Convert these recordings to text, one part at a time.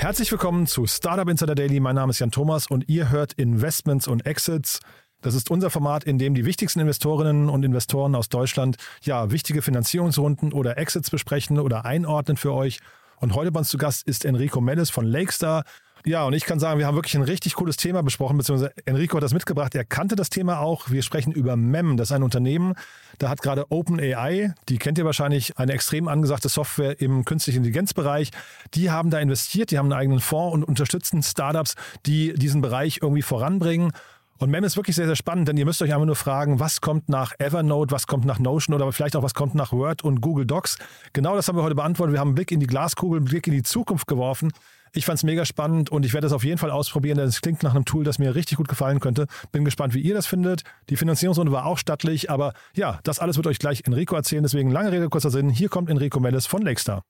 Herzlich willkommen zu Startup Insider Daily. Mein Name ist Jan Thomas und ihr hört Investments und Exits. Das ist unser Format, in dem die wichtigsten Investorinnen und Investoren aus Deutschland ja wichtige Finanzierungsrunden oder Exits besprechen oder einordnen für euch. Und heute bei uns zu Gast ist Enrico Mellis von Lakestar. Ja, und ich kann sagen, wir haben wirklich ein richtig cooles Thema besprochen, beziehungsweise Enrico hat das mitgebracht. Er kannte das Thema auch. Wir sprechen über MEM. Das ist ein Unternehmen, da hat gerade OpenAI, die kennt ihr wahrscheinlich, eine extrem angesagte Software im künstlichen Intelligenzbereich. Die haben da investiert, die haben einen eigenen Fonds und unterstützen Startups, die diesen Bereich irgendwie voranbringen. Und MEM ist wirklich sehr, sehr spannend, denn ihr müsst euch einfach nur fragen, was kommt nach Evernote, was kommt nach Notion oder vielleicht auch was kommt nach Word und Google Docs. Genau das haben wir heute beantwortet. Wir haben einen Blick in die Glaskugel, einen Blick in die Zukunft geworfen. Ich fand es mega spannend und ich werde es auf jeden Fall ausprobieren, denn es klingt nach einem Tool, das mir richtig gut gefallen könnte. Bin gespannt, wie ihr das findet. Die Finanzierungsrunde war auch stattlich, aber ja, das alles wird euch gleich Enrico erzählen. Deswegen lange Rede, kurzer Sinn. Hier kommt Enrico Mellis von Lakestar.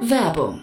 Werbung.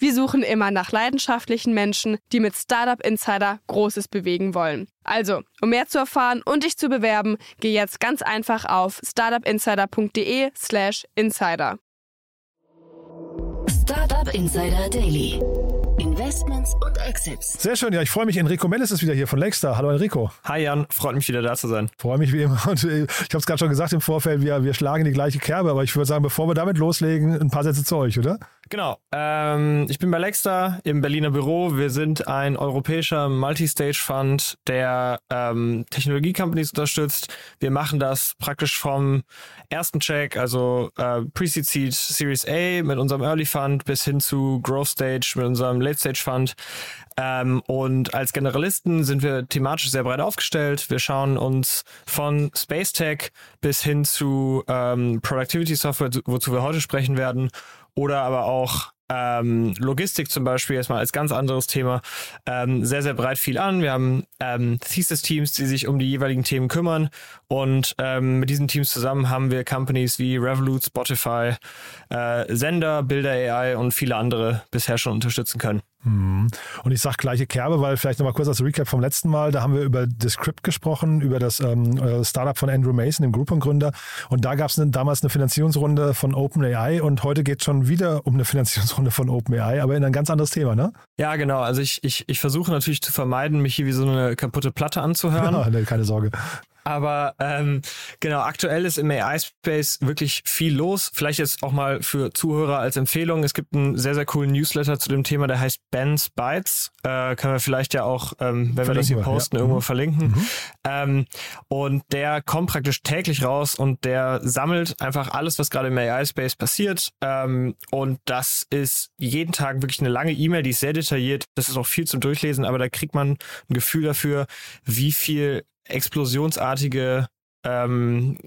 Wir suchen immer nach leidenschaftlichen Menschen, die mit Startup Insider Großes bewegen wollen. Also, um mehr zu erfahren und dich zu bewerben, geh jetzt ganz einfach auf startupinsider.de/slash insider. Startup Insider Daily. Investments und Exits. Sehr schön, ja, ich freue mich. Enrico Mellis ist wieder hier von Lakestar. Hallo Enrico. Hi Jan, freut mich wieder da zu sein. Freue mich wie immer. Und äh, ich habe es gerade schon gesagt im Vorfeld, wir, wir schlagen die gleiche Kerbe, aber ich würde sagen, bevor wir damit loslegen, ein paar Sätze zu euch, oder? Genau. Ähm, ich bin bei Lexter im Berliner Büro. Wir sind ein europäischer Multistage-Fund, der ähm, Technologie-Companies unterstützt. Wir machen das praktisch vom ersten Check, also äh, Pre-Seed Seed Series A mit unserem Early Fund bis hin zu Growth Stage mit unserem Late Stage Fund. Ähm, und als Generalisten sind wir thematisch sehr breit aufgestellt. Wir schauen uns von Space Tech bis hin zu ähm, Productivity Software, wozu wir heute sprechen werden, oder aber auch ähm, Logistik zum Beispiel erstmal als ganz anderes Thema ähm, sehr, sehr breit viel an. Wir haben ähm, Thesis-Teams, die sich um die jeweiligen Themen kümmern und ähm, mit diesen Teams zusammen haben wir Companies wie Revolut, Spotify, äh, Sender, Builder AI und viele andere bisher schon unterstützen können. Mhm. Und ich sage gleiche Kerbe, weil vielleicht nochmal kurz als Recap vom letzten Mal, da haben wir über Descript gesprochen, über das ähm, äh, Startup von Andrew Mason, dem Groupon-Gründer. Und da gab es damals eine Finanzierungsrunde von OpenAI und heute geht es schon wieder um eine Finanzierungsrunde von OpenAI, aber in ein ganz anderes Thema, ne? Ja, genau. Also ich, ich, ich versuche natürlich zu vermeiden, mich hier wie so eine kaputte Platte anzuhören. Ja, nee, keine Sorge. Aber ähm, genau, aktuell ist im AI-Space wirklich viel los. Vielleicht jetzt auch mal für Zuhörer als Empfehlung. Es gibt einen sehr, sehr coolen Newsletter zu dem Thema, der heißt Ben's Bytes. Äh, können wir vielleicht ja auch, ähm, wenn wir das hier posten, ja. irgendwo mhm. verlinken. Mhm. Ähm, und der kommt praktisch täglich raus und der sammelt einfach alles, was gerade im AI-Space passiert. Ähm, und das ist jeden Tag wirklich eine lange E-Mail, die ist sehr detailliert. Das ist auch viel zum Durchlesen, aber da kriegt man ein Gefühl dafür, wie viel explosionsartige ähm,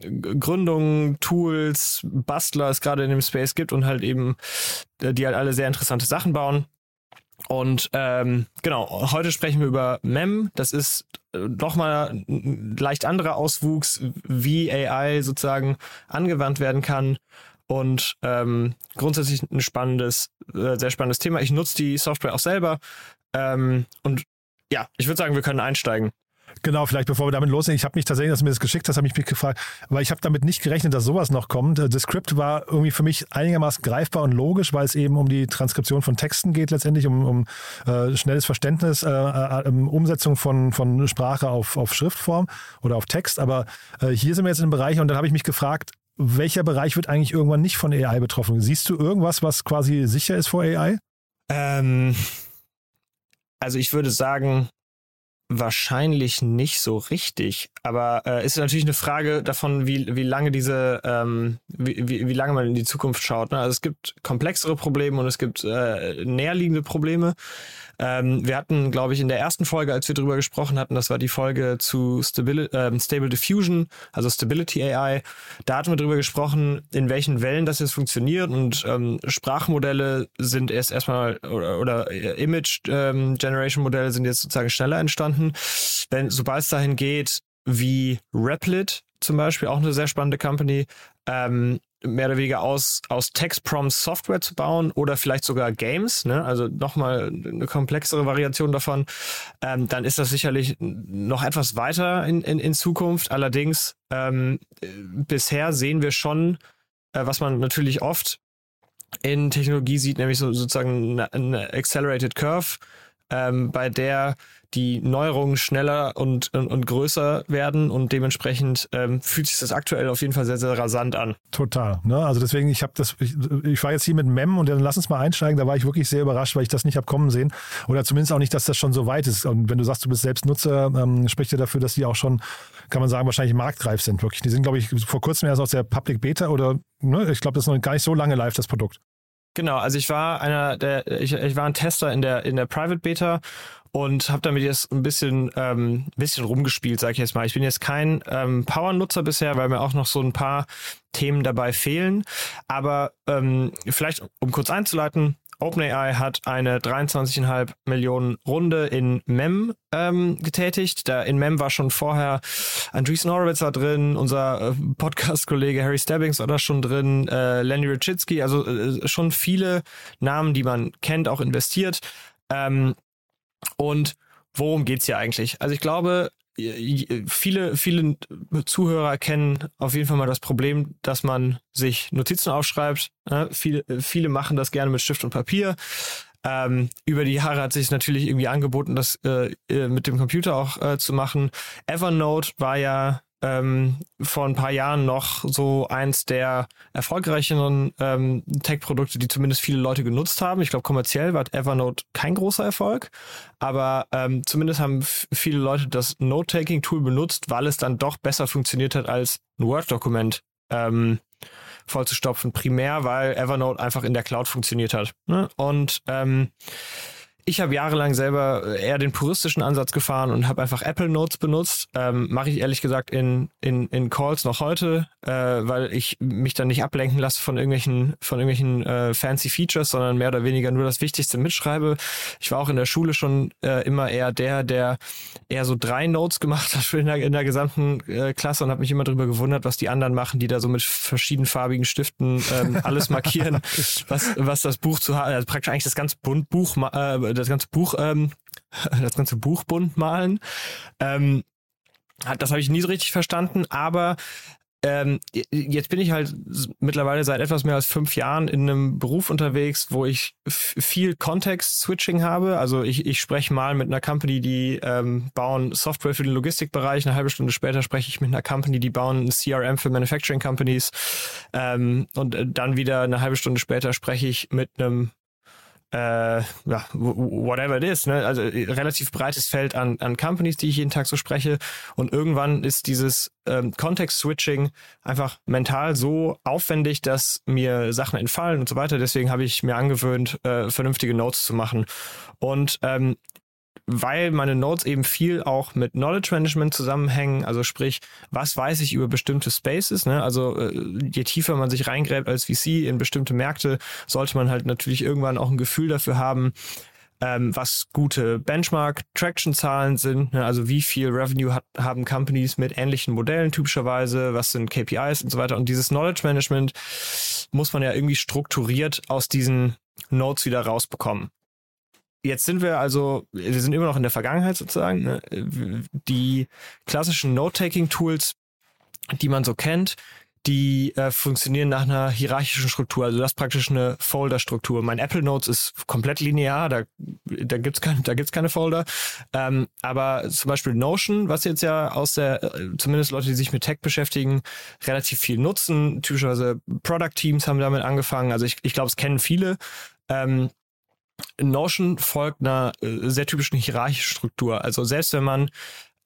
Gründungen, Tools, Bastler es gerade in dem Space gibt und halt eben, äh, die halt alle sehr interessante Sachen bauen. Und ähm, genau, heute sprechen wir über MEM. Das ist äh, nochmal ein leicht anderer Auswuchs, wie AI sozusagen angewandt werden kann. Und ähm, grundsätzlich ein spannendes, äh, sehr spannendes Thema. Ich nutze die Software auch selber. Ähm, und ja, ich würde sagen, wir können einsteigen. Genau, vielleicht bevor wir damit loslegen. Ich habe mich tatsächlich, dass du mir das geschickt hast, habe ich mich gefragt, weil ich habe damit nicht gerechnet, dass sowas noch kommt. Das Skript war irgendwie für mich einigermaßen greifbar und logisch, weil es eben um die Transkription von Texten geht, letztendlich um, um äh, schnelles Verständnis, äh, äh, Umsetzung von, von Sprache auf, auf Schriftform oder auf Text. Aber äh, hier sind wir jetzt in einem Bereich und dann habe ich mich gefragt, welcher Bereich wird eigentlich irgendwann nicht von AI betroffen? Siehst du irgendwas, was quasi sicher ist vor AI? Ähm, also ich würde sagen, Wahrscheinlich nicht so richtig, aber äh, ist natürlich eine Frage davon, wie, wie lange diese, ähm, wie, wie, wie lange man in die Zukunft schaut. Ne? Also es gibt komplexere Probleme und es gibt äh, näherliegende Probleme. Ähm, wir hatten, glaube ich, in der ersten Folge, als wir darüber gesprochen hatten, das war die Folge zu Stabil äh, Stable Diffusion, also Stability AI. Da hatten wir darüber gesprochen, in welchen Wellen das jetzt funktioniert und ähm, Sprachmodelle sind erst erstmal oder, oder Image ähm, Generation Modelle sind jetzt sozusagen schneller entstanden. Wenn, sobald es dahin geht, wie Replit zum Beispiel, auch eine sehr spannende Company, ähm, mehr oder weniger aus, aus Text-Prompts Software zu bauen oder vielleicht sogar Games, ne? also nochmal eine komplexere Variation davon, ähm, dann ist das sicherlich noch etwas weiter in, in, in Zukunft. Allerdings, ähm, bisher sehen wir schon, äh, was man natürlich oft in Technologie sieht, nämlich so, sozusagen eine, eine Accelerated Curve, ähm, bei der die Neuerungen schneller und, und, und größer werden und dementsprechend ähm, fühlt sich das aktuell auf jeden Fall sehr, sehr rasant an. Total. Ne? Also deswegen, ich habe das, ich, ich, war jetzt hier mit Mem und dann lass uns mal einsteigen, da war ich wirklich sehr überrascht, weil ich das nicht habe kommen sehen. Oder zumindest auch nicht, dass das schon so weit ist. Und wenn du sagst, du bist selbst Nutzer, ähm, spricht ja dafür, dass die auch schon, kann man sagen, wahrscheinlich marktreif sind. Wirklich. Die sind, glaube ich, vor kurzem erst aus der Public Beta oder ne? ich glaube, das ist noch gar nicht so lange live, das Produkt. Genau, also ich war einer der, ich, ich war ein Tester in der in der Private Beta und habe damit jetzt ein bisschen ähm, bisschen rumgespielt, sage ich jetzt mal. Ich bin jetzt kein ähm, Power-Nutzer bisher, weil mir auch noch so ein paar Themen dabei fehlen. Aber ähm, vielleicht, um kurz einzuleiten, OpenAI hat eine 23,5 Millionen Runde in MEM ähm, getätigt. Da in MEM war schon vorher Andreessen Horowitz war drin, unser äh, Podcast-Kollege Harry Stebbings war da schon drin, äh, Lenny Rachitsky, also äh, schon viele Namen, die man kennt, auch investiert. Ähm, und worum geht's hier eigentlich? Also ich glaube, viele, viele Zuhörer kennen auf jeden Fall mal das Problem, dass man sich Notizen aufschreibt. Ja, viele, viele machen das gerne mit Stift und Papier. Ähm, über die Jahre hat sich natürlich irgendwie angeboten, das äh, äh mit dem Computer auch äh, zu machen. Evernote war ja ähm, vor ein paar Jahren noch so eins der erfolgreicheren ähm, Tech-Produkte, die zumindest viele Leute genutzt haben. Ich glaube, kommerziell war Evernote kein großer Erfolg, aber ähm, zumindest haben viele Leute das Note-Taking-Tool benutzt, weil es dann doch besser funktioniert hat als ein Word-Dokument. Ähm, vollzustopfen, primär, weil Evernote einfach in der Cloud funktioniert hat. Ne? Und ähm, ich habe jahrelang selber eher den puristischen Ansatz gefahren und habe einfach Apple Notes benutzt. Ähm, Mache ich ehrlich gesagt in, in, in Calls noch heute, äh, weil ich mich dann nicht ablenken lasse von irgendwelchen, von irgendwelchen äh, fancy Features, sondern mehr oder weniger nur das Wichtigste mitschreibe. Ich war auch in der Schule schon äh, immer eher der, der eher so drei Notes gemacht hat in der, in der gesamten äh, Klasse und habe mich immer darüber gewundert, was die anderen machen, die da so mit verschiedenfarbigen Stiften ähm, alles markieren, was, was das Buch zu haben, also praktisch eigentlich das ganze Bunt Buch äh, das ganze Buch, ähm, das ganze Buch bunt malen. Ähm, das habe ich nie so richtig verstanden, aber ähm, jetzt bin ich halt mittlerweile seit etwas mehr als fünf Jahren in einem Beruf unterwegs, wo ich viel Context-Switching habe. Also ich, ich spreche mal mit einer Company, die ähm, bauen Software für den Logistikbereich. Eine halbe Stunde später spreche ich mit einer Company, die bauen ein CRM für Manufacturing Companies. Ähm, und dann wieder eine halbe Stunde später spreche ich mit einem äh, ja, whatever it is, ne? also äh, relativ breites Feld an, an Companies, die ich jeden Tag so spreche. Und irgendwann ist dieses ähm, Context-Switching einfach mental so aufwendig, dass mir Sachen entfallen und so weiter. Deswegen habe ich mir angewöhnt, äh, vernünftige Notes zu machen. Und ähm, weil meine Notes eben viel auch mit Knowledge Management zusammenhängen, also sprich, was weiß ich über bestimmte Spaces, ne? also äh, je tiefer man sich reingräbt als VC in bestimmte Märkte, sollte man halt natürlich irgendwann auch ein Gefühl dafür haben, ähm, was gute Benchmark-Traction-Zahlen sind, ne? also wie viel Revenue hat, haben Companies mit ähnlichen Modellen typischerweise, was sind KPIs und so weiter. Und dieses Knowledge Management muss man ja irgendwie strukturiert aus diesen Notes wieder rausbekommen. Jetzt sind wir also, wir sind immer noch in der Vergangenheit sozusagen. Ne? Die klassischen Note-Taking-Tools, die man so kennt, die äh, funktionieren nach einer hierarchischen Struktur. Also das ist praktisch eine Folder-Struktur. Mein Apple Notes ist komplett linear, da, da gibt's keine, keine Folder. Ähm, aber zum Beispiel Notion, was jetzt ja aus der, äh, zumindest Leute, die sich mit Tech beschäftigen, relativ viel nutzen. Typischerweise Product Teams haben damit angefangen. Also ich, ich glaube, es kennen viele. Ähm, Notion folgt einer äh, sehr typischen hierarchischen Struktur. Also selbst wenn man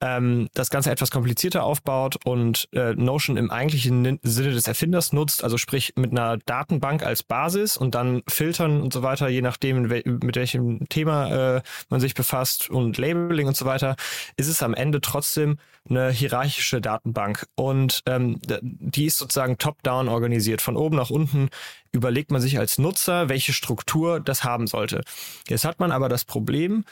ähm, das Ganze etwas komplizierter aufbaut und äh, Notion im eigentlichen Sinne des Erfinders nutzt, also sprich mit einer Datenbank als Basis und dann filtern und so weiter, je nachdem, mit welchem Thema äh, man sich befasst und Labeling und so weiter, ist es am Ende trotzdem eine hierarchische Datenbank. Und ähm, die ist sozusagen top-down organisiert. Von oben nach unten überlegt man sich als Nutzer, welche Struktur das haben sollte. Jetzt hat man aber das Problem,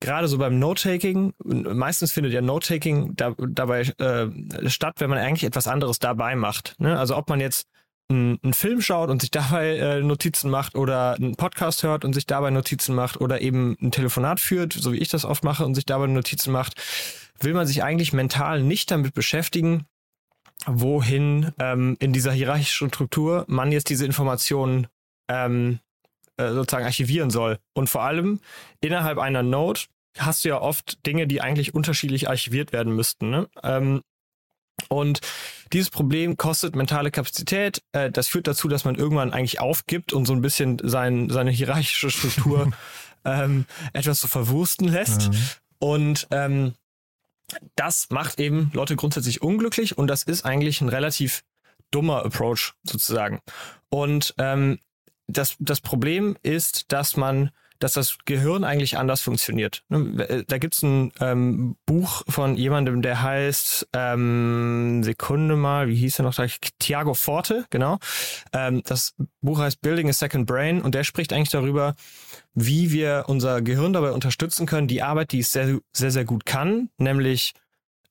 gerade so beim Note-Taking, meistens findet ja Note-Taking da, dabei äh, statt, wenn man eigentlich etwas anderes dabei macht. Ne? Also ob man jetzt einen Film schaut und sich dabei äh, Notizen macht oder einen Podcast hört und sich dabei Notizen macht oder eben ein Telefonat führt, so wie ich das oft mache und sich dabei Notizen macht, will man sich eigentlich mental nicht damit beschäftigen, wohin ähm, in dieser hierarchischen Struktur man jetzt diese Informationen ähm, äh, sozusagen archivieren soll. Und vor allem innerhalb einer Node hast du ja oft Dinge, die eigentlich unterschiedlich archiviert werden müssten. Ne? Ähm, und dieses Problem kostet mentale Kapazität. Äh, das führt dazu, dass man irgendwann eigentlich aufgibt und so ein bisschen sein, seine hierarchische Struktur ähm, etwas zu verwursten lässt. Mhm. Und ähm, das macht eben Leute grundsätzlich unglücklich und das ist eigentlich ein relativ dummer Approach sozusagen. Und ähm, das, das Problem ist, dass man dass das Gehirn eigentlich anders funktioniert. Ne, äh, da gibt's ein ähm, Buch von jemandem, der heißt ähm, Sekunde mal, wie hieß er noch? Thiago Forte, genau. Ähm, das Buch heißt Building a Second Brain und der spricht eigentlich darüber, wie wir unser Gehirn dabei unterstützen können, die Arbeit, die es sehr, sehr, sehr gut kann, nämlich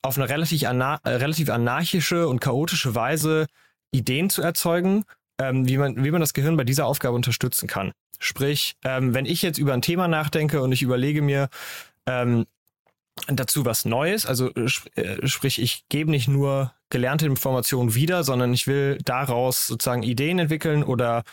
auf eine relativ, anar äh, relativ anarchische und chaotische Weise Ideen zu erzeugen ähm, wie, man, wie man das Gehirn bei dieser Aufgabe unterstützen kann. Sprich, ähm, wenn ich jetzt über ein Thema nachdenke und ich überlege mir ähm, dazu was Neues, also äh, äh sprich, ich gebe nicht nur gelernte Informationen wieder, sondern ich will daraus sozusagen Ideen entwickeln oder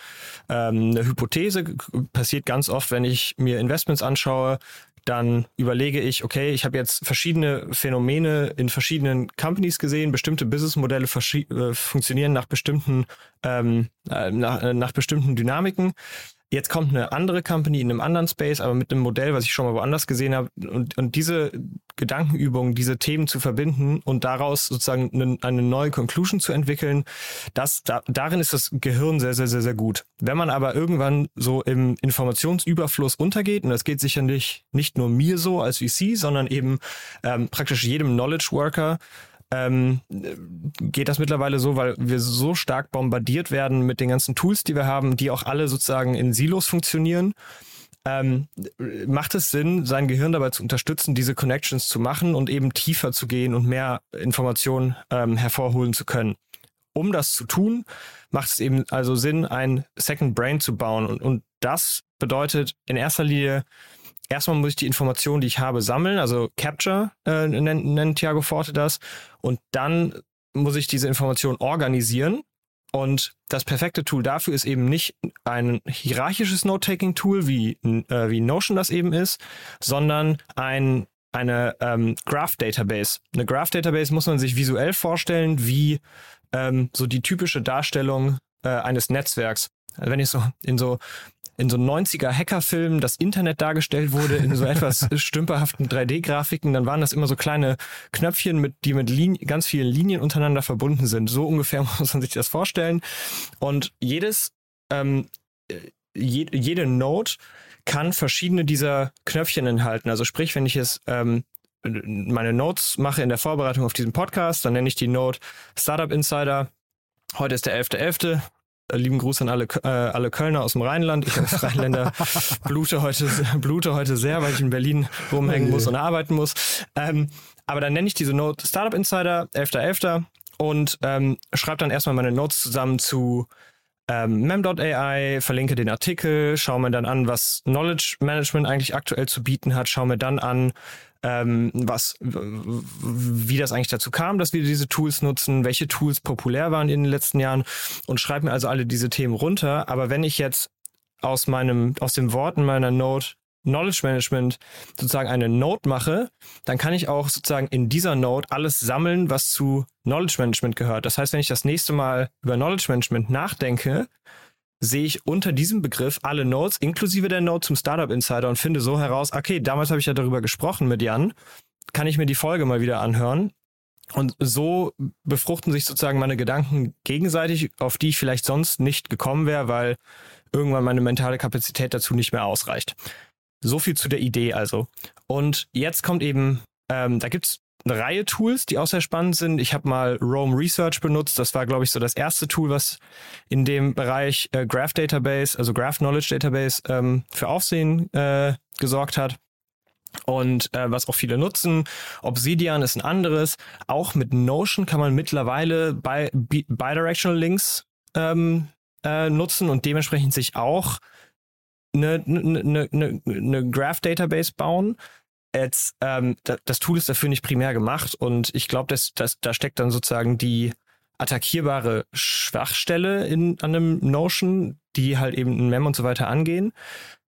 ähm, eine Hypothese. Passiert ganz oft, wenn ich mir Investments anschaue, dann überlege ich, okay, ich habe jetzt verschiedene Phänomene in verschiedenen Companies gesehen, bestimmte Businessmodelle äh, funktionieren nach bestimmten, ähm, äh, nach, äh, nach bestimmten Dynamiken. Jetzt kommt eine andere Company in einem anderen Space, aber mit einem Modell, was ich schon mal woanders gesehen habe. Und, und diese Gedankenübungen, diese Themen zu verbinden und daraus sozusagen eine, eine neue Conclusion zu entwickeln, das, da, darin ist das Gehirn sehr, sehr, sehr, sehr gut. Wenn man aber irgendwann so im Informationsüberfluss untergeht, und das geht sicherlich nicht nur mir so als VC, sondern eben ähm, praktisch jedem Knowledge Worker, ähm, geht das mittlerweile so, weil wir so stark bombardiert werden mit den ganzen Tools, die wir haben, die auch alle sozusagen in Silos funktionieren. Ähm, macht es Sinn, sein Gehirn dabei zu unterstützen, diese Connections zu machen und eben tiefer zu gehen und mehr Informationen ähm, hervorholen zu können. Um das zu tun, macht es eben also Sinn, ein Second Brain zu bauen. Und, und das bedeutet in erster Linie erstmal muss ich die Informationen, die ich habe, sammeln, also Capture äh, nennt, nennt Thiago Forte das. Und dann muss ich diese Informationen organisieren. Und das perfekte Tool dafür ist eben nicht ein hierarchisches Note-Taking-Tool, wie, äh, wie Notion das eben ist, sondern ein, eine ähm, Graph-Database. Eine Graph-Database muss man sich visuell vorstellen, wie ähm, so die typische Darstellung äh, eines Netzwerks. Also wenn ich so in so in so 90er Hackerfilmen das Internet dargestellt wurde, in so etwas stümperhaften 3D-Grafiken, dann waren das immer so kleine Knöpfchen, mit, die mit Linien, ganz vielen Linien untereinander verbunden sind. So ungefähr muss man sich das vorstellen. Und jedes, ähm, je, jede Node kann verschiedene dieser Knöpfchen enthalten. Also sprich, wenn ich jetzt ähm, meine Notes mache in der Vorbereitung auf diesen Podcast, dann nenne ich die Node Startup Insider. Heute ist der 11.11. Äh, lieben Gruß an alle, äh, alle Kölner aus dem Rheinland. Ich als Rheinländer blute heute, blute heute sehr, weil ich in Berlin rumhängen muss und arbeiten muss. Ähm, aber dann nenne ich diese Note Startup Insider 11.11. und ähm, schreibe dann erstmal meine Notes zusammen zu ähm, mem.ai, verlinke den Artikel, schaue mir dann an, was Knowledge Management eigentlich aktuell zu bieten hat, schaue mir dann an, ähm, was, wie das eigentlich dazu kam, dass wir diese Tools nutzen, welche Tools populär waren in den letzten Jahren und schreibe mir also alle diese Themen runter. Aber wenn ich jetzt aus meinem, aus den Worten meiner Note Knowledge Management sozusagen eine Note mache, dann kann ich auch sozusagen in dieser Note alles sammeln, was zu Knowledge Management gehört. Das heißt, wenn ich das nächste Mal über Knowledge Management nachdenke, sehe ich unter diesem Begriff alle Notes, inklusive der Note zum Startup Insider und finde so heraus, okay, damals habe ich ja darüber gesprochen mit Jan, kann ich mir die Folge mal wieder anhören. Und so befruchten sich sozusagen meine Gedanken gegenseitig, auf die ich vielleicht sonst nicht gekommen wäre, weil irgendwann meine mentale Kapazität dazu nicht mehr ausreicht. So viel zu der Idee also. Und jetzt kommt eben, ähm, da gibt's eine Reihe Tools, die auch sehr spannend sind. Ich habe mal Rome Research benutzt. Das war, glaube ich, so das erste Tool, was in dem Bereich äh, Graph Database, also Graph Knowledge Database, ähm, für Aufsehen äh, gesorgt hat. Und äh, was auch viele nutzen. Obsidian ist ein anderes. Auch mit Notion kann man mittlerweile bi Bidirectional Links ähm, äh, nutzen und dementsprechend sich auch eine, eine, eine, eine Graph Database bauen jetzt, ähm, das Tool ist dafür nicht primär gemacht und ich glaube, dass, dass, da steckt dann sozusagen die attackierbare Schwachstelle in, an einem Notion, die halt eben ein Mem und so weiter angehen.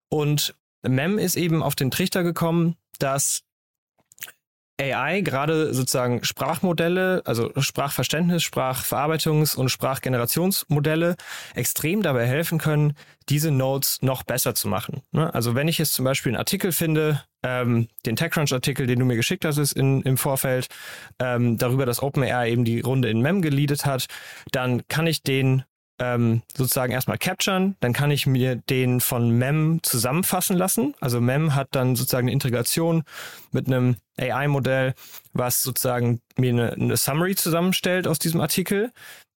Und Mem ist eben auf den Trichter gekommen, dass AI, gerade sozusagen Sprachmodelle, also Sprachverständnis, Sprachverarbeitungs- und Sprachgenerationsmodelle extrem dabei helfen können, diese Nodes noch besser zu machen. Ne? Also wenn ich jetzt zum Beispiel einen Artikel finde, ähm, den TechCrunch-Artikel, den du mir geschickt hast ist in, im Vorfeld, ähm, darüber, dass OpenAI eben die Runde in MEM geleadet hat, dann kann ich den ähm, sozusagen erstmal capturen, dann kann ich mir den von MEM zusammenfassen lassen. Also MEM hat dann sozusagen eine Integration mit einem AI-Modell, was sozusagen mir eine, eine Summary zusammenstellt aus diesem Artikel.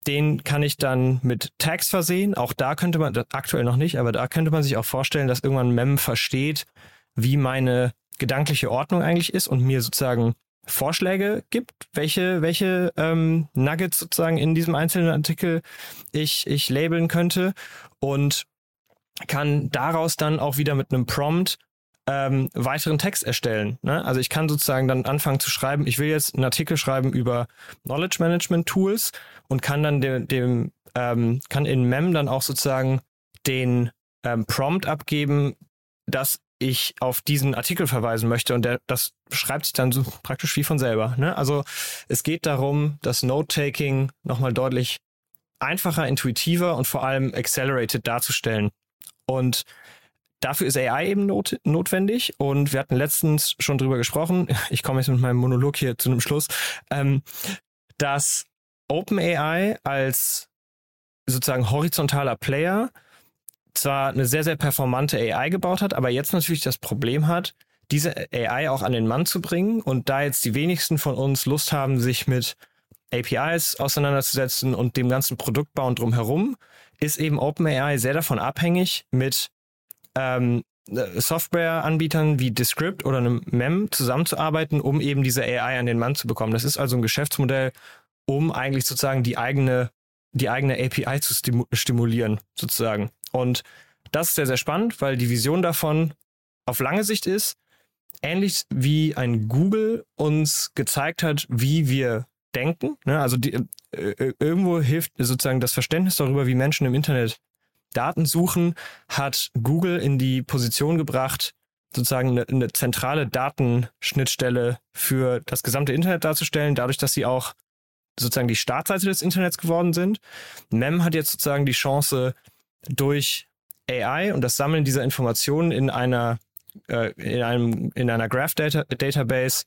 Den kann ich dann mit Tags versehen. Auch da könnte man, aktuell noch nicht, aber da könnte man sich auch vorstellen, dass irgendwann MEM versteht, wie meine gedankliche Ordnung eigentlich ist und mir sozusagen Vorschläge gibt, welche, welche ähm, Nuggets sozusagen in diesem einzelnen Artikel ich, ich labeln könnte und kann daraus dann auch wieder mit einem Prompt ähm, weiteren Text erstellen. Ne? Also ich kann sozusagen dann anfangen zu schreiben, ich will jetzt einen Artikel schreiben über Knowledge Management Tools und kann dann dem, dem ähm, kann in MEM dann auch sozusagen den ähm, Prompt abgeben, dass ich auf diesen Artikel verweisen möchte und der, das schreibt sich dann so praktisch wie von selber. Ne? Also es geht darum, das Note-Taking nochmal deutlich einfacher, intuitiver und vor allem accelerated darzustellen. Und dafür ist AI eben not notwendig und wir hatten letztens schon drüber gesprochen, ich komme jetzt mit meinem Monolog hier zu einem Schluss, ähm, dass OpenAI als sozusagen horizontaler Player zwar eine sehr, sehr performante AI gebaut hat, aber jetzt natürlich das Problem hat, diese AI auch an den Mann zu bringen. Und da jetzt die wenigsten von uns Lust haben, sich mit APIs auseinanderzusetzen und dem ganzen Produktbauen drumherum, ist eben OpenAI sehr davon abhängig, mit ähm, Softwareanbietern wie Descript oder einem MEM zusammenzuarbeiten, um eben diese AI an den Mann zu bekommen. Das ist also ein Geschäftsmodell, um eigentlich sozusagen die eigene, die eigene API zu stimulieren, sozusagen. Und das ist sehr, sehr spannend, weil die Vision davon auf lange Sicht ist, ähnlich wie ein Google uns gezeigt hat, wie wir denken. Ne? Also die, äh, äh, irgendwo hilft sozusagen das Verständnis darüber, wie Menschen im Internet Daten suchen, hat Google in die Position gebracht, sozusagen eine, eine zentrale Datenschnittstelle für das gesamte Internet darzustellen, dadurch, dass sie auch sozusagen die Startseite des Internets geworden sind. MEM hat jetzt sozusagen die Chance, durch AI und das Sammeln dieser Informationen in einer, äh, in einem, in einer Graph -Data Database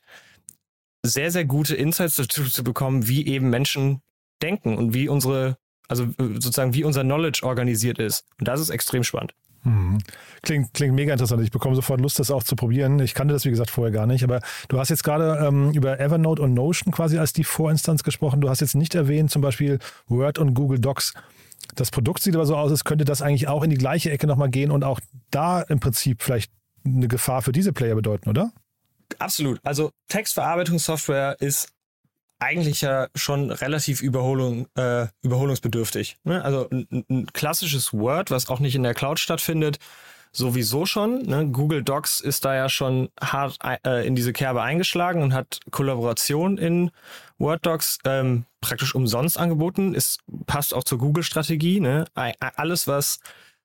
sehr, sehr gute Insights dazu zu bekommen, wie eben Menschen denken und wie unsere, also sozusagen wie unser Knowledge organisiert ist. Und das ist extrem spannend. Hm. Klingt, klingt mega interessant. Ich bekomme sofort Lust, das auch zu probieren. Ich kannte das, wie gesagt, vorher gar nicht. Aber du hast jetzt gerade ähm, über Evernote und Notion quasi als die Vorinstanz gesprochen. Du hast jetzt nicht erwähnt, zum Beispiel Word und Google Docs das Produkt sieht aber so aus, als könnte das eigentlich auch in die gleiche Ecke nochmal gehen und auch da im Prinzip vielleicht eine Gefahr für diese Player bedeuten, oder? Absolut. Also Textverarbeitungssoftware ist eigentlich ja schon relativ Überholung, äh, überholungsbedürftig. Ne? Also ein, ein, klassisches Word, was auch nicht in der Cloud stattfindet, sowieso schon. Ne? Google Docs ist da ja schon hart äh, in diese Kerbe eingeschlagen und hat Kollaboration in Word Docs ähm, praktisch umsonst angeboten. Es passt auch zur Google-Strategie. Ne? Alles, was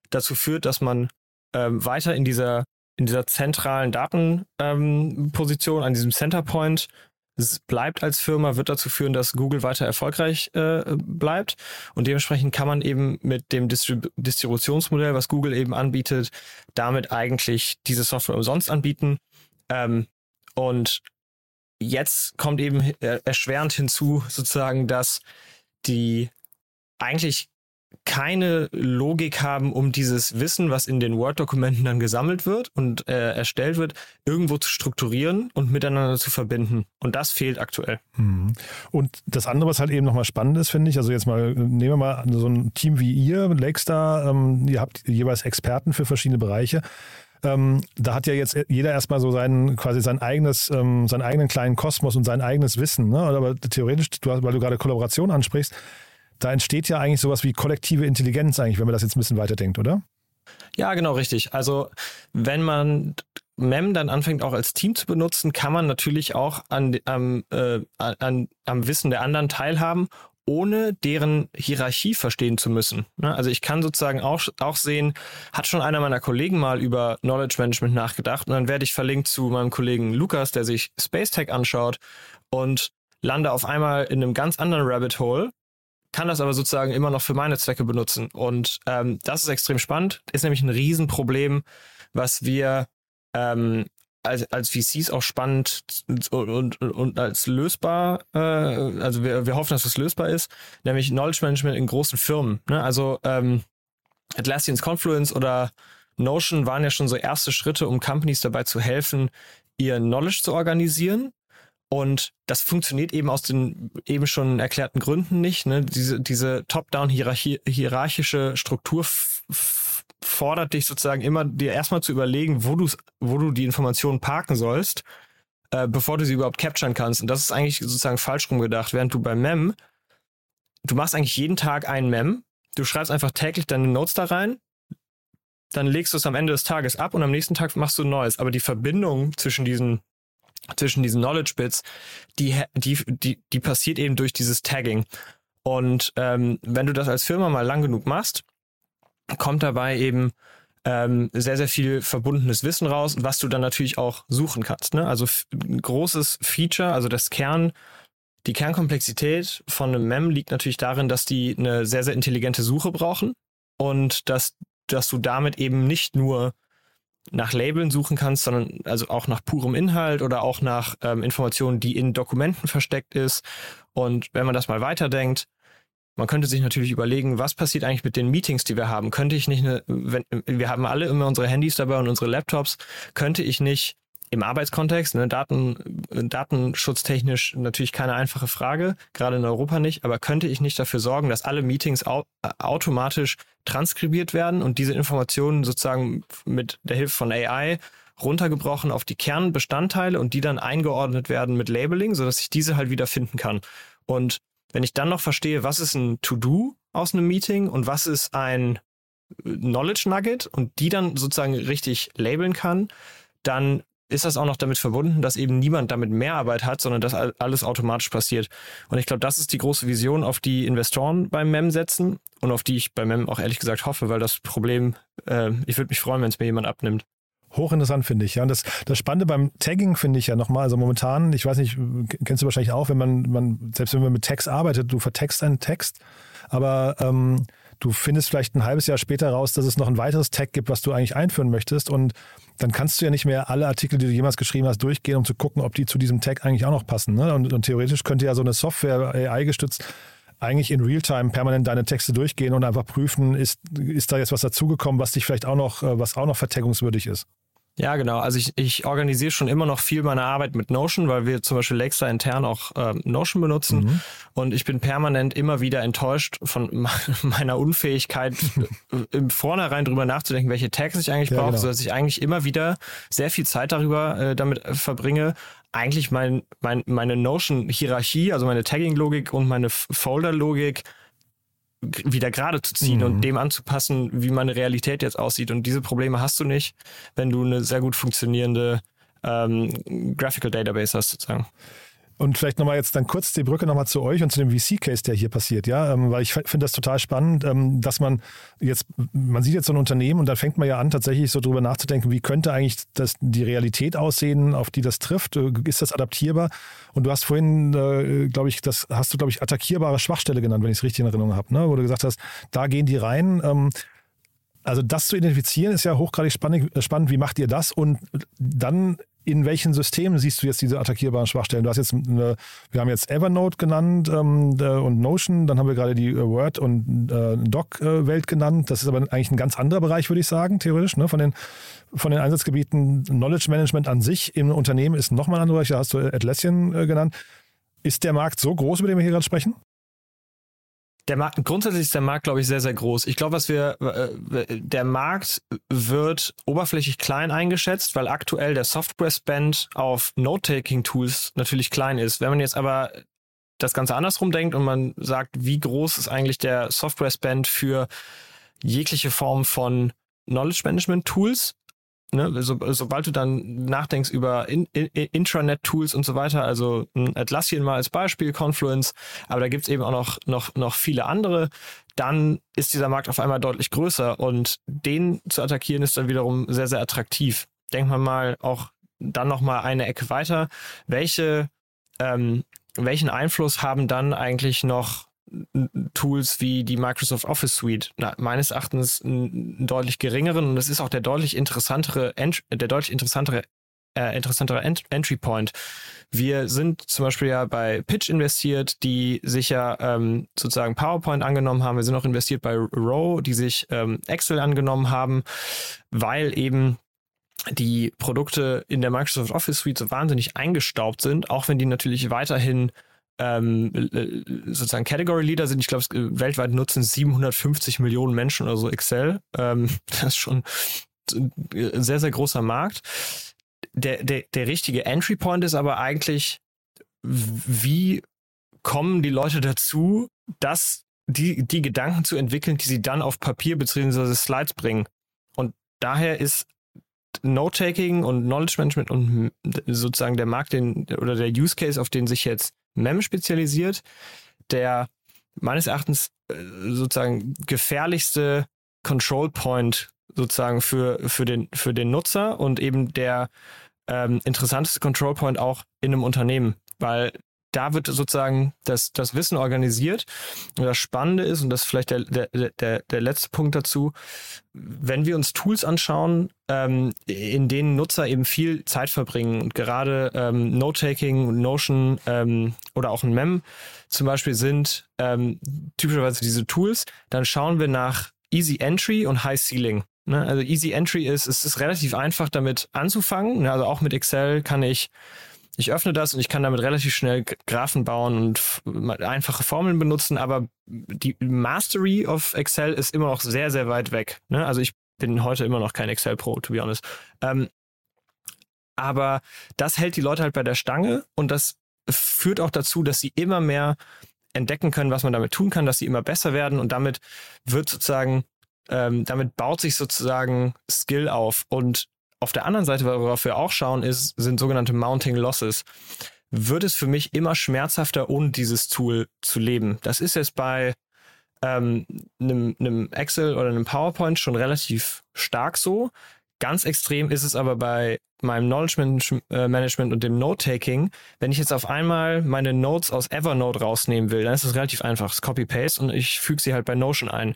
dazu führt, dass man ähm, weiter in dieser in dieser zentralen Datenposition, ähm, an diesem Centerpoint bleibt als Firma, wird dazu führen, dass Google weiter erfolgreich äh, bleibt. Und dementsprechend kann man eben mit dem Distrib Distributionsmodell, was Google eben anbietet, damit eigentlich diese Software umsonst anbieten. Ähm, und jetzt kommt eben erschwerend hinzu, sozusagen, dass die eigentlich keine Logik haben, um dieses Wissen, was in den Word-Dokumenten dann gesammelt wird und äh, erstellt wird, irgendwo zu strukturieren und miteinander zu verbinden. Und das fehlt aktuell. Mhm. Und das andere, was halt eben nochmal spannend ist, finde ich, also jetzt mal, nehmen wir mal so ein Team wie ihr, Lakestar, ähm, ihr habt jeweils Experten für verschiedene Bereiche. Ähm, da hat ja jetzt jeder erstmal so sein, quasi sein eigenes, ähm, seinen eigenen kleinen Kosmos und sein eigenes Wissen. Ne? Aber theoretisch, du hast, weil du gerade Kollaboration ansprichst, da entsteht ja eigentlich sowas wie kollektive Intelligenz eigentlich, wenn man das jetzt ein bisschen weiterdenkt, oder? Ja, genau, richtig. Also wenn man MEM dann anfängt auch als Team zu benutzen, kann man natürlich auch an, am, äh, an, am Wissen der anderen teilhaben, ohne deren Hierarchie verstehen zu müssen. Ne? Also ich kann sozusagen auch, auch sehen, hat schon einer meiner Kollegen mal über Knowledge Management nachgedacht und dann werde ich verlinkt zu meinem Kollegen Lukas, der sich Space Tech anschaut und lande auf einmal in einem ganz anderen Rabbit Hole kann das aber sozusagen immer noch für meine Zwecke benutzen. Und ähm, das ist extrem spannend, ist nämlich ein Riesenproblem, was wir ähm, als, als VCs auch spannend und, und, und als lösbar, äh, also wir, wir hoffen, dass das lösbar ist, nämlich Knowledge Management in großen Firmen. Ne? Also ähm, Atlassians Confluence oder Notion waren ja schon so erste Schritte, um Companies dabei zu helfen, ihr Knowledge zu organisieren und das funktioniert eben aus den eben schon erklärten Gründen nicht. Ne? Diese, diese top-down-hierarchische Struktur fordert dich sozusagen immer, dir erstmal zu überlegen, wo, wo du die Informationen parken sollst, äh, bevor du sie überhaupt capturen kannst. Und das ist eigentlich sozusagen falsch rumgedacht. Während du beim Mem, du machst eigentlich jeden Tag einen Mem, du schreibst einfach täglich deine Notes da rein, dann legst du es am Ende des Tages ab und am nächsten Tag machst du ein neues. Aber die Verbindung zwischen diesen zwischen diesen Knowledge Bits, die, die, die, die passiert eben durch dieses Tagging. Und ähm, wenn du das als Firma mal lang genug machst, kommt dabei eben ähm, sehr, sehr viel verbundenes Wissen raus, was du dann natürlich auch suchen kannst. Ne? Also ein großes Feature, also das Kern, die Kernkomplexität von einem Mem liegt natürlich darin, dass die eine sehr, sehr intelligente Suche brauchen und dass, dass du damit eben nicht nur nach Labeln suchen kannst, sondern also auch nach purem Inhalt oder auch nach ähm, Informationen, die in Dokumenten versteckt ist. Und wenn man das mal weiterdenkt, man könnte sich natürlich überlegen, was passiert eigentlich mit den Meetings, die wir haben? Könnte ich nicht eine, wenn, wir haben alle immer unsere Handys dabei und unsere Laptops, könnte ich nicht im Arbeitskontext, ne, Daten, datenschutztechnisch natürlich keine einfache Frage, gerade in Europa nicht, aber könnte ich nicht dafür sorgen, dass alle Meetings au automatisch transkribiert werden und diese Informationen sozusagen mit der Hilfe von AI runtergebrochen auf die Kernbestandteile und die dann eingeordnet werden mit Labeling, sodass ich diese halt wieder finden kann. Und wenn ich dann noch verstehe, was ist ein To-Do aus einem Meeting und was ist ein Knowledge Nugget und die dann sozusagen richtig labeln kann, dann ist das auch noch damit verbunden, dass eben niemand damit mehr Arbeit hat, sondern dass alles automatisch passiert. Und ich glaube, das ist die große Vision, auf die Investoren beim MEM setzen und auf die ich beim MEM auch ehrlich gesagt hoffe, weil das Problem, äh, ich würde mich freuen, wenn es mir jemand abnimmt. Hochinteressant finde ich, ja. Und das, das Spannende beim Tagging finde ich ja nochmal, also momentan, ich weiß nicht, kennst du wahrscheinlich auch, wenn man, man, selbst wenn man mit Text arbeitet, du vertext einen Text, aber ähm, du findest vielleicht ein halbes Jahr später raus, dass es noch ein weiteres Tag gibt, was du eigentlich einführen möchtest und dann kannst du ja nicht mehr alle Artikel, die du jemals geschrieben hast, durchgehen, um zu gucken, ob die zu diesem Tag eigentlich auch noch passen. Ne? Und, und theoretisch könnte ja so eine Software AI gestützt eigentlich in Realtime permanent deine Texte durchgehen und einfach prüfen, ist, ist da jetzt was dazugekommen, was dich vielleicht auch noch, äh, was auch noch vertaggungswürdig ist. Ja, genau. Also ich, ich organisiere schon immer noch viel meiner Arbeit mit Notion, weil wir zum Beispiel Lakestar intern auch äh, Notion benutzen. Mhm. Und ich bin permanent immer wieder enttäuscht von meiner Unfähigkeit, im Vornherein drüber nachzudenken, welche Tags ich eigentlich ja, brauche, genau. sodass ich eigentlich immer wieder sehr viel Zeit darüber äh, damit verbringe, eigentlich mein, mein, meine Notion-Hierarchie, also meine Tagging-Logik und meine Folder-Logik wieder gerade zu ziehen mhm. und dem anzupassen, wie meine Realität jetzt aussieht. Und diese Probleme hast du nicht, wenn du eine sehr gut funktionierende ähm, Graphical Database hast, sozusagen. Und vielleicht nochmal jetzt dann kurz die Brücke nochmal zu euch und zu dem VC-Case, der hier passiert, ja, ähm, weil ich finde das total spannend, ähm, dass man jetzt, man sieht jetzt so ein Unternehmen und dann fängt man ja an, tatsächlich so drüber nachzudenken, wie könnte eigentlich das, die Realität aussehen, auf die das trifft, äh, ist das adaptierbar? Und du hast vorhin, äh, glaube ich, das hast du, glaube ich, attackierbare Schwachstelle genannt, wenn ich es richtig in Erinnerung habe, ne? wo du gesagt hast, da gehen die rein. Ähm, also das zu identifizieren ist ja hochgradig spannend, spannend. Wie macht ihr das? Und dann in welchen Systemen siehst du jetzt diese attackierbaren Schwachstellen? Du hast jetzt, eine, wir haben jetzt Evernote genannt ähm, äh, und Notion, dann haben wir gerade die äh, Word- und äh, Doc-Welt genannt. Das ist aber eigentlich ein ganz anderer Bereich, würde ich sagen, theoretisch. Ne? Von, den, von den Einsatzgebieten Knowledge Management an sich im Unternehmen ist nochmal ein anderer Bereich, da hast du Atlassian äh, genannt. Ist der Markt so groß, über den wir hier gerade sprechen? Der Markt, grundsätzlich ist der Markt, glaube ich, sehr, sehr groß. Ich glaube, was wir, äh, der Markt wird oberflächlich klein eingeschätzt, weil aktuell der Software-Spend auf Note-Taking-Tools natürlich klein ist. Wenn man jetzt aber das Ganze andersrum denkt und man sagt, wie groß ist eigentlich der Software-Spend für jegliche Form von Knowledge Management Tools, ne, so, sobald du dann nachdenkst über in, in, Intranet-Tools und so weiter, also Atlassian mal als Beispiel, Confluence, aber da gibt's eben auch noch, noch, noch viele andere, dann ist dieser Markt auf einmal deutlich größer und den zu attackieren ist dann wiederum sehr, sehr attraktiv. Denkt man mal auch dann nochmal eine Ecke weiter. Welche, ähm, welchen Einfluss haben dann eigentlich noch Tools wie die Microsoft Office Suite na, meines Erachtens einen deutlich geringeren und es ist auch der deutlich interessantere, der deutlich interessantere äh, interessantere Ent Entry Point. Wir sind zum Beispiel ja bei Pitch investiert, die sich ja ähm, sozusagen PowerPoint angenommen haben. Wir sind auch investiert bei Row, die sich ähm, Excel angenommen haben, weil eben die Produkte in der Microsoft Office Suite so wahnsinnig eingestaubt sind, auch wenn die natürlich weiterhin ähm, sozusagen Category Leader sind. Ich glaube, weltweit nutzen 750 Millionen Menschen oder so Excel. Ähm, das ist schon ein sehr, sehr großer Markt. Der, der, der richtige Entry Point ist aber eigentlich, wie kommen die Leute dazu, dass die, die Gedanken zu entwickeln, die sie dann auf Papier bzw. Slides bringen. Und daher ist Note-Taking und Knowledge Management und sozusagen der Markt den, oder der Use Case, auf den sich jetzt MEM spezialisiert, der meines Erachtens äh, sozusagen gefährlichste Control Point sozusagen für, für, den, für den Nutzer und eben der ähm, interessanteste Control Point auch in einem Unternehmen, weil da wird sozusagen das, das Wissen organisiert. Und das Spannende ist, und das ist vielleicht der, der, der, der letzte Punkt dazu, wenn wir uns Tools anschauen, ähm, in denen Nutzer eben viel Zeit verbringen und gerade ähm, Note-Taking, Notion ähm, oder auch ein Mem zum Beispiel sind ähm, typischerweise diese Tools, dann schauen wir nach Easy Entry und High Ceiling. Ne? Also Easy Entry ist, es ist relativ einfach damit anzufangen. Ne? Also auch mit Excel kann ich ich öffne das und ich kann damit relativ schnell Graphen bauen und einfache Formeln benutzen, aber die Mastery of Excel ist immer noch sehr, sehr weit weg. Ne? Also ich bin heute immer noch kein Excel Pro, to be honest. Ähm, aber das hält die Leute halt bei der Stange und das führt auch dazu, dass sie immer mehr entdecken können, was man damit tun kann, dass sie immer besser werden und damit wird sozusagen, ähm, damit baut sich sozusagen Skill auf und auf der anderen Seite, worauf wir auch schauen, ist, sind sogenannte Mounting Losses. Wird es für mich immer schmerzhafter, ohne dieses Tool zu leben? Das ist jetzt bei ähm, einem, einem Excel oder einem PowerPoint schon relativ stark so. Ganz extrem ist es aber bei meinem Knowledge äh, Management und dem Note-Taking. Wenn ich jetzt auf einmal meine Notes aus Evernote rausnehmen will, dann ist es relativ einfach. Das Copy-Paste und ich füge sie halt bei Notion ein.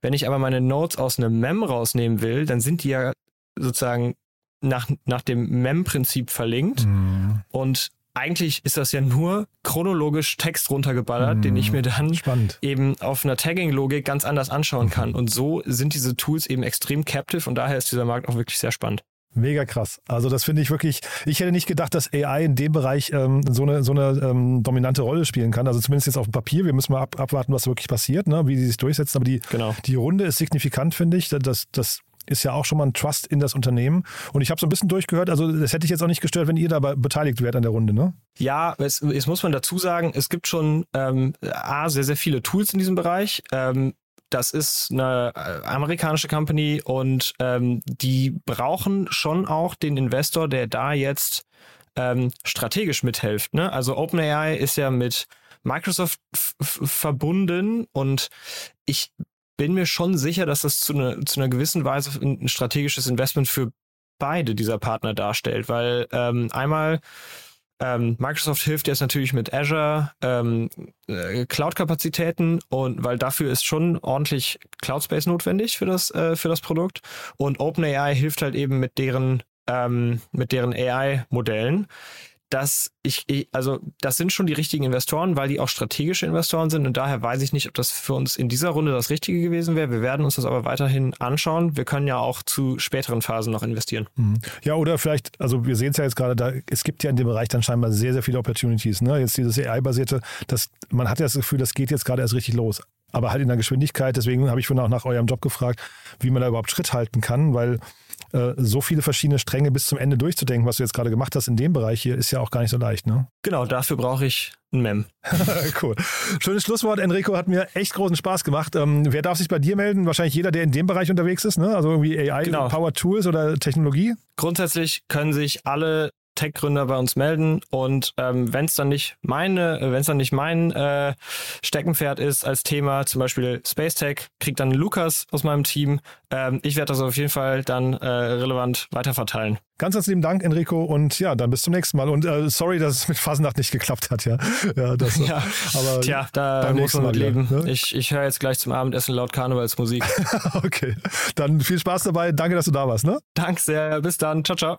Wenn ich aber meine Notes aus einem Mem rausnehmen will, dann sind die ja sozusagen nach, nach dem MEM-Prinzip verlinkt. Mhm. Und eigentlich ist das ja nur chronologisch Text runtergeballert, mhm. den ich mir dann Spannend. eben auf einer Tagging-Logik ganz anders anschauen mhm. kann. Und so sind diese Tools eben extrem captive und daher ist dieser Markt auch wirklich sehr spannend. Mega krass. Also das finde ich wirklich, ich hätte nicht gedacht, dass AI in dem Bereich ähm, so eine, so eine ähm, dominante Rolle spielen kann. Also zumindest jetzt auf dem Papier. Wir müssen mal ab, abwarten, was wirklich passiert, ne? wie sie sich durchsetzen. Aber die, genau. die Runde ist signifikant, finde ich. Das, das ist ja auch schon mal ein Trust in das Unternehmen. Und ich habe so ein bisschen durchgehört, also das hätte ich jetzt auch nicht gestört, wenn ihr dabei beteiligt wärt an der Runde, ne? Ja, es, es muss man dazu sagen, es gibt schon ähm, A, sehr, sehr viele Tools in diesem Bereich. Ähm, das ist eine äh, amerikanische Company und ähm, die brauchen schon auch den Investor, der da jetzt ähm, strategisch mithilft. Ne? Also OpenAI ist ja mit Microsoft verbunden und ich bin mir schon sicher, dass das zu, ne, zu einer gewissen Weise ein strategisches Investment für beide dieser Partner darstellt, weil ähm, einmal ähm, Microsoft hilft jetzt natürlich mit Azure ähm, äh, Cloud-Kapazitäten und weil dafür ist schon ordentlich Cloud Space notwendig für das äh, für das Produkt. Und OpenAI hilft halt eben mit deren ähm, mit deren AI-Modellen dass ich, also das sind schon die richtigen Investoren, weil die auch strategische Investoren sind und daher weiß ich nicht, ob das für uns in dieser Runde das Richtige gewesen wäre. Wir werden uns das aber weiterhin anschauen. Wir können ja auch zu späteren Phasen noch investieren. Mhm. Ja, oder vielleicht, also wir sehen es ja jetzt gerade, da, es gibt ja in dem Bereich dann scheinbar sehr, sehr viele Opportunities. Ne? Jetzt dieses AI-basierte, man hat ja das Gefühl, das geht jetzt gerade erst richtig los aber halt in der Geschwindigkeit. Deswegen habe ich vorhin auch nach eurem Job gefragt, wie man da überhaupt Schritt halten kann, weil äh, so viele verschiedene Stränge bis zum Ende durchzudenken, was du jetzt gerade gemacht hast in dem Bereich hier, ist ja auch gar nicht so leicht, ne? Genau, dafür brauche ich ein Mem. cool. Schönes Schlusswort, Enrico. Hat mir echt großen Spaß gemacht. Ähm, wer darf sich bei dir melden? Wahrscheinlich jeder, der in dem Bereich unterwegs ist, ne? Also irgendwie AI, genau. Power Tools oder Technologie? Grundsätzlich können sich alle Tech-Gründer bei uns melden und ähm, wenn es dann nicht meine, wenn es dann nicht mein äh, Steckenpferd ist als Thema, zum Beispiel Space Tech, kriegt dann Lukas aus meinem Team. Ähm, ich werde das auf jeden Fall dann äh, relevant weiterverteilen. Ganz, lieben Dank, Enrico, und ja, dann bis zum nächsten Mal. Und äh, sorry, dass es mit Fasnacht nicht geklappt hat, ja. Ja, das, ja aber tja, da muss man mit leben. Ne? Ich, ich höre jetzt gleich zum Abendessen laut Karnevalsmusik. okay, dann viel Spaß dabei. Danke, dass du da warst. Ne? Danke sehr. Bis dann. Ciao, ciao.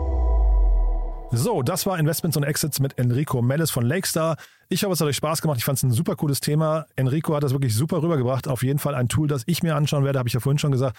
So, das war Investments und Exits mit Enrico Mellis von Lakestar. Ich hoffe, es hat euch Spaß gemacht. Ich fand es ein super cooles Thema. Enrico hat das wirklich super rübergebracht. Auf jeden Fall ein Tool, das ich mir anschauen werde, habe ich ja vorhin schon gesagt.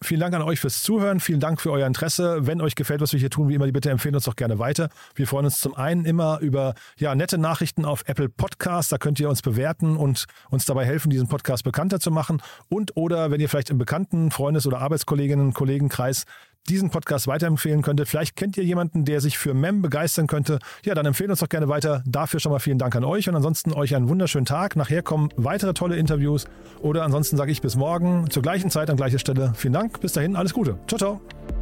Vielen Dank an euch fürs Zuhören. Vielen Dank für euer Interesse. Wenn euch gefällt, was wir hier tun, wie immer, bitte empfehlen uns doch gerne weiter. Wir freuen uns zum einen immer über ja, nette Nachrichten auf Apple Podcasts. Da könnt ihr uns bewerten und uns dabei helfen, diesen Podcast bekannter zu machen. Und oder wenn ihr vielleicht im bekannten Freundes- oder Arbeitskolleginnen- Kollegenkreis diesen Podcast weiterempfehlen könntet. Vielleicht kennt ihr jemanden, der sich für MEM begeistern könnte. Ja, dann empfehlen uns doch gerne weiter. Dafür schon mal vielen Dank an euch und ansonsten euch einen wunderschönen Tag. Nachher kommen weitere tolle Interviews oder ansonsten sage ich bis morgen zur gleichen Zeit an gleicher Stelle. Vielen Dank. Bis dahin, alles Gute. Ciao, ciao.